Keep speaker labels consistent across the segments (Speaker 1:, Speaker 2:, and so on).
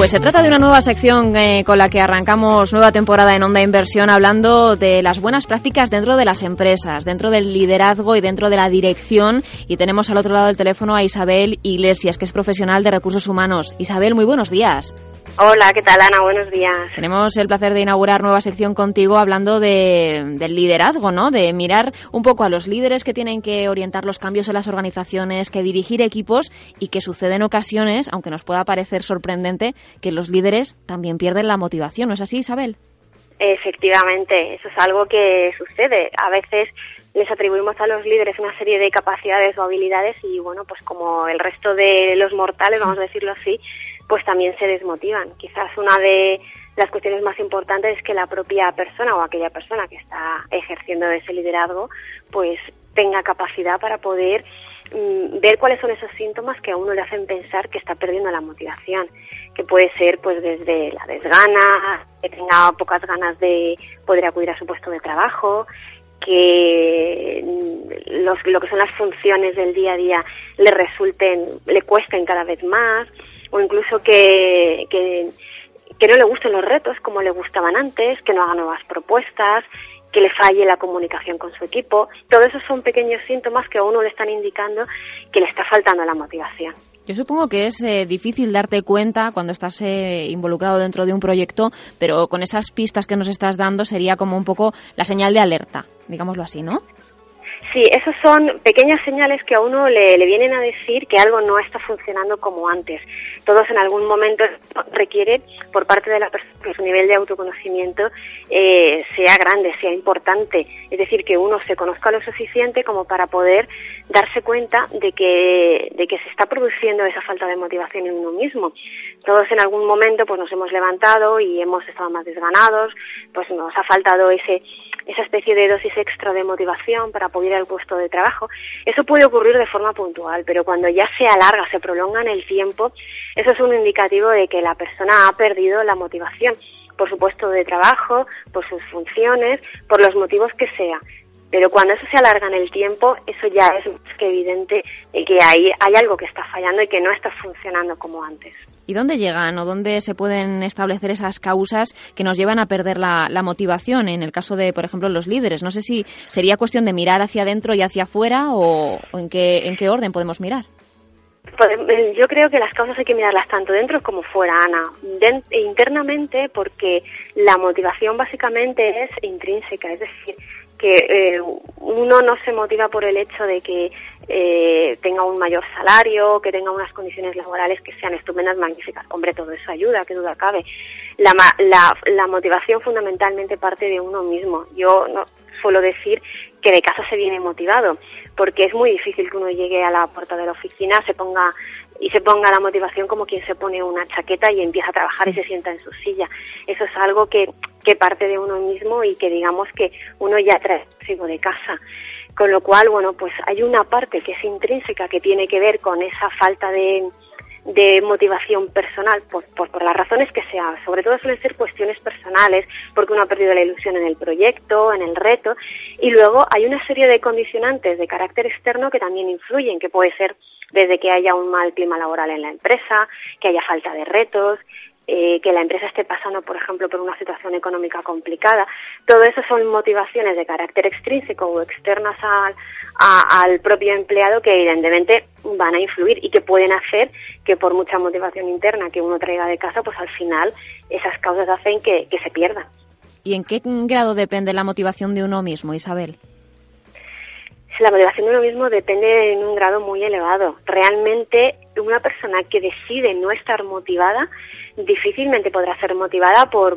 Speaker 1: Pues se trata de una nueva sección eh, con la que arrancamos nueva temporada en Onda Inversión hablando de las buenas prácticas dentro de las empresas, dentro del liderazgo y dentro de la dirección. Y tenemos al otro lado del teléfono a Isabel Iglesias, que es profesional de recursos humanos. Isabel, muy buenos días.
Speaker 2: Hola, ¿qué tal Ana? Buenos días.
Speaker 1: Tenemos el placer de inaugurar nueva sección contigo hablando de, del liderazgo, ¿no? De mirar un poco a los líderes que tienen que orientar los cambios en las organizaciones, que dirigir equipos y que sucede en ocasiones, aunque nos pueda parecer sorprendente, que los líderes también pierden la motivación. ¿No es así, Isabel?
Speaker 2: Efectivamente, eso es algo que sucede. A veces les atribuimos a los líderes una serie de capacidades o habilidades y bueno, pues como el resto de los mortales, vamos a decirlo así, pues también se desmotivan. Quizás una de las cuestiones más importantes es que la propia persona o aquella persona que está ejerciendo ese liderazgo pues tenga capacidad para poder mm, ver cuáles son esos síntomas que a uno le hacen pensar que está perdiendo la motivación, que puede ser pues desde la desgana, que tenga pocas ganas de poder acudir a su puesto de trabajo, que mm, los, lo que son las funciones del día a día le resulten, le cuesten cada vez más, o incluso que, que, no le gusten los retos como le gustaban antes, que no haga nuevas propuestas, que le falle la comunicación con su equipo. Todo eso son pequeños síntomas que a uno le están indicando que le está faltando la motivación.
Speaker 1: Yo supongo que es eh, difícil darte cuenta cuando estás eh, involucrado dentro de un proyecto, pero con esas pistas que nos estás dando sería como un poco la señal de alerta, digámoslo así, ¿no?
Speaker 2: Sí, esos son pequeñas señales que a uno le, le, vienen a decir que algo no está funcionando como antes. Todos en algún momento requiere por parte de la persona que su nivel de autoconocimiento eh, sea grande, sea importante. Es decir, que uno se conozca lo suficiente como para poder darse cuenta de que, de que se está produciendo esa falta de motivación en uno mismo. Todos en algún momento pues nos hemos levantado y hemos estado más desganados, pues nos ha faltado ese esa especie de dosis extra de motivación para poder ir al puesto de trabajo. Eso puede ocurrir de forma puntual, pero cuando ya se alarga, se prolonga en el tiempo, eso es un indicativo de que la persona ha perdido la motivación por su puesto de trabajo, por sus funciones, por los motivos que sea. Pero cuando eso se alarga en el tiempo, eso ya es más que evidente que hay, hay algo que está fallando y que no está funcionando como antes.
Speaker 1: ¿Y dónde llegan o dónde se pueden establecer esas causas que nos llevan a perder la, la, motivación? En el caso de, por ejemplo, los líderes. No sé si sería cuestión de mirar hacia adentro y hacia afuera o, o en, qué, en qué orden podemos mirar.
Speaker 2: Pues, yo creo que las causas hay que mirarlas tanto dentro como fuera, Ana. De, internamente, porque la motivación básicamente es intrínseca, es decir, que eh, uno no se motiva por el hecho de que eh, tenga un mayor salario, que tenga unas condiciones laborales que sean estupendas, magníficas. Hombre, todo eso ayuda, que duda cabe. La, la, la motivación fundamentalmente parte de uno mismo. Yo no, suelo decir que de casa se viene motivado, porque es muy difícil que uno llegue a la puerta de la oficina, se ponga y se ponga la motivación como quien se pone una chaqueta y empieza a trabajar y se sienta en su silla. Eso es algo que, que parte de uno mismo y que digamos que uno ya trae consigo de casa. Con lo cual, bueno, pues hay una parte que es intrínseca que tiene que ver con esa falta de, de motivación personal, por, por, por, las razones que sea. Sobre todo suelen ser cuestiones personales, porque uno ha perdido la ilusión en el proyecto, en el reto. Y luego hay una serie de condicionantes de carácter externo que también influyen, que puede ser desde que haya un mal clima laboral en la empresa, que haya falta de retos, eh, que la empresa esté pasando, por ejemplo, por una situación económica complicada. Todo eso son motivaciones de carácter extrínseco o externas al, a, al propio empleado que evidentemente van a influir y que pueden hacer que por mucha motivación interna que uno traiga de casa, pues al final esas causas hacen que, que se pierdan.
Speaker 1: ¿Y en qué grado depende la motivación de uno mismo, Isabel?
Speaker 2: la motivación de uno mismo depende en un grado muy elevado. Realmente una persona que decide no estar motivada difícilmente podrá ser motivada por,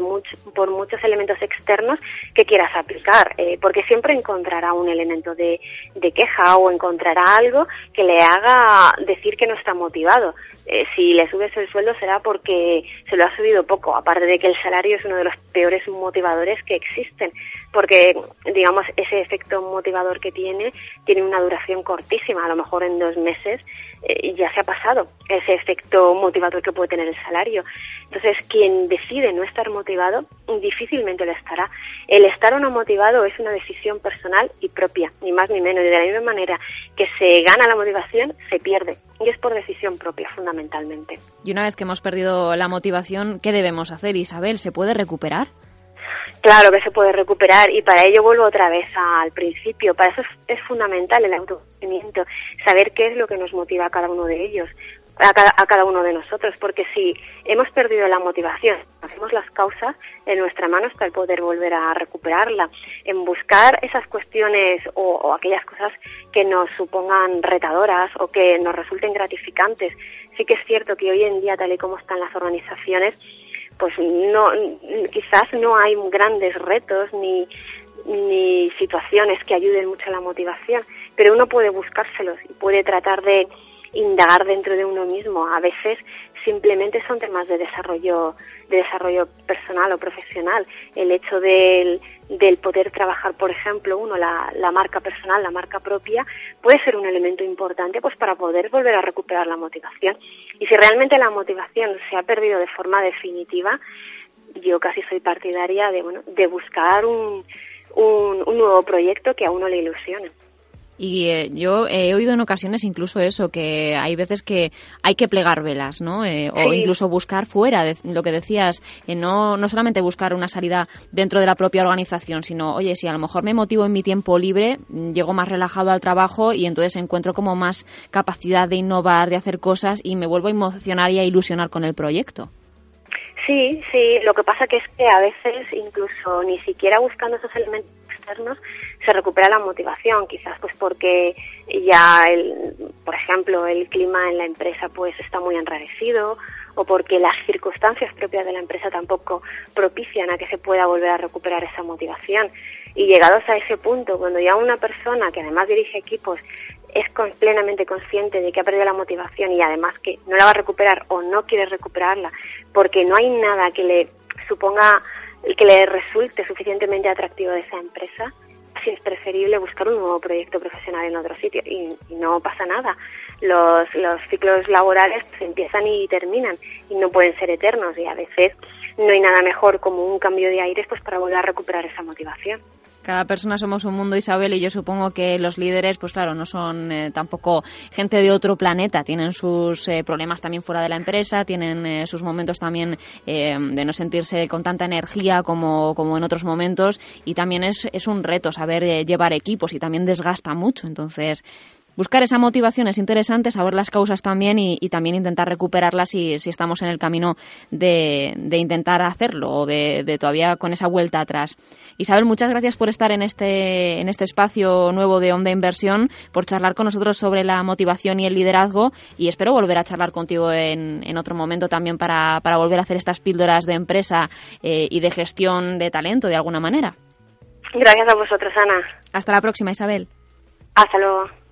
Speaker 2: por muchos elementos externos que quieras aplicar, eh, porque siempre encontrará un elemento de, de, queja o encontrará algo que le haga decir que no está motivado. Eh, si le subes el sueldo será porque se lo ha subido poco, aparte de que el salario es uno de los peores motivadores que existen, porque digamos ese efecto motivador que tiene tiene una duración cortísima, a lo mejor en dos meses eh, ya se ha pasado ese efecto motivador que puede tener el salario. Entonces, quien decide no estar motivado, difícilmente lo estará. El estar o no motivado es una decisión personal y propia, ni más ni menos. Y de la misma manera que se gana la motivación, se pierde. Y es por decisión propia, fundamentalmente.
Speaker 1: Y una vez que hemos perdido la motivación, ¿qué debemos hacer, Isabel? ¿Se puede recuperar?
Speaker 2: Claro que se puede recuperar y para ello vuelvo otra vez al principio. Para eso es, fundamental el autoconocimiento, saber qué es lo que nos motiva a cada uno de ellos, a cada, uno de nosotros, porque si hemos perdido la motivación, hacemos las causas, en nuestra mano está el poder volver a recuperarla, en buscar esas cuestiones o, o aquellas cosas que nos supongan retadoras o que nos resulten gratificantes. Sí que es cierto que hoy en día, tal y como están las organizaciones, pues no, quizás no hay grandes retos ni, ni situaciones que ayuden mucho a la motivación, pero uno puede buscárselos y puede tratar de indagar dentro de uno mismo. A veces simplemente son temas de desarrollo, de desarrollo personal o profesional. El hecho del, del poder trabajar, por ejemplo, uno, la, la, marca personal, la marca propia, puede ser un elemento importante pues para poder volver a recuperar la motivación. Y si realmente la motivación se ha perdido de forma definitiva, yo casi soy partidaria de, bueno, de buscar un, un, un nuevo proyecto que a uno le ilusione.
Speaker 1: Y eh, yo he oído en ocasiones incluso eso, que hay veces que hay que plegar velas, ¿no? Eh, o incluso buscar fuera, de, lo que decías, eh, no, no solamente buscar una salida dentro de la propia organización, sino, oye, si a lo mejor me motivo en mi tiempo libre, mm, llego más relajado al trabajo y entonces encuentro como más capacidad de innovar, de hacer cosas y me vuelvo a emocionar y a ilusionar con el proyecto.
Speaker 2: Sí, sí, lo que pasa que es que a veces incluso ni siquiera buscando esos elementos se recupera la motivación, quizás pues porque ya, el, por ejemplo, el clima en la empresa pues está muy enrarecido o porque las circunstancias propias de la empresa tampoco propician a que se pueda volver a recuperar esa motivación. Y llegados a ese punto, cuando ya una persona que además dirige equipos es plenamente consciente de que ha perdido la motivación y además que no la va a recuperar o no quiere recuperarla porque no hay nada que le suponga que le resulte suficientemente atractivo de esa empresa, si es preferible buscar un nuevo proyecto profesional en otro sitio y, no pasa nada. Los, los ciclos laborales pues, empiezan y terminan y no pueden ser eternos y a veces no hay nada mejor como un cambio de aires pues para volver a recuperar esa motivación.
Speaker 1: Cada persona somos un mundo, Isabel, y yo supongo que los líderes, pues claro, no son eh, tampoco gente de otro planeta. Tienen sus eh, problemas también fuera de la empresa, tienen eh, sus momentos también de no sentirse con tanta energía como, como en otros momentos. Y también es, es un reto saber llevar equipos y también desgasta mucho. Entonces, buscar esa motivación es interesante, saber las causas también y, también intentar recuperarlas si, si, estamos en el camino de, intentar hacerlo o de, todavía con esa vuelta atrás. Isabel, muchas gracias por estar en este, en este espacio nuevo de Onda Inversión, por charlar con nosotros sobre la motivación y el liderazgo y espero volver a charlar contigo en, en otro momento también para, para, volver a hacer estas píldoras de empresa eh, y de gestión de talento de alguna manera.
Speaker 2: Gracias a vosotros, Ana.
Speaker 1: Hasta la próxima, Isabel.
Speaker 2: Hasta luego.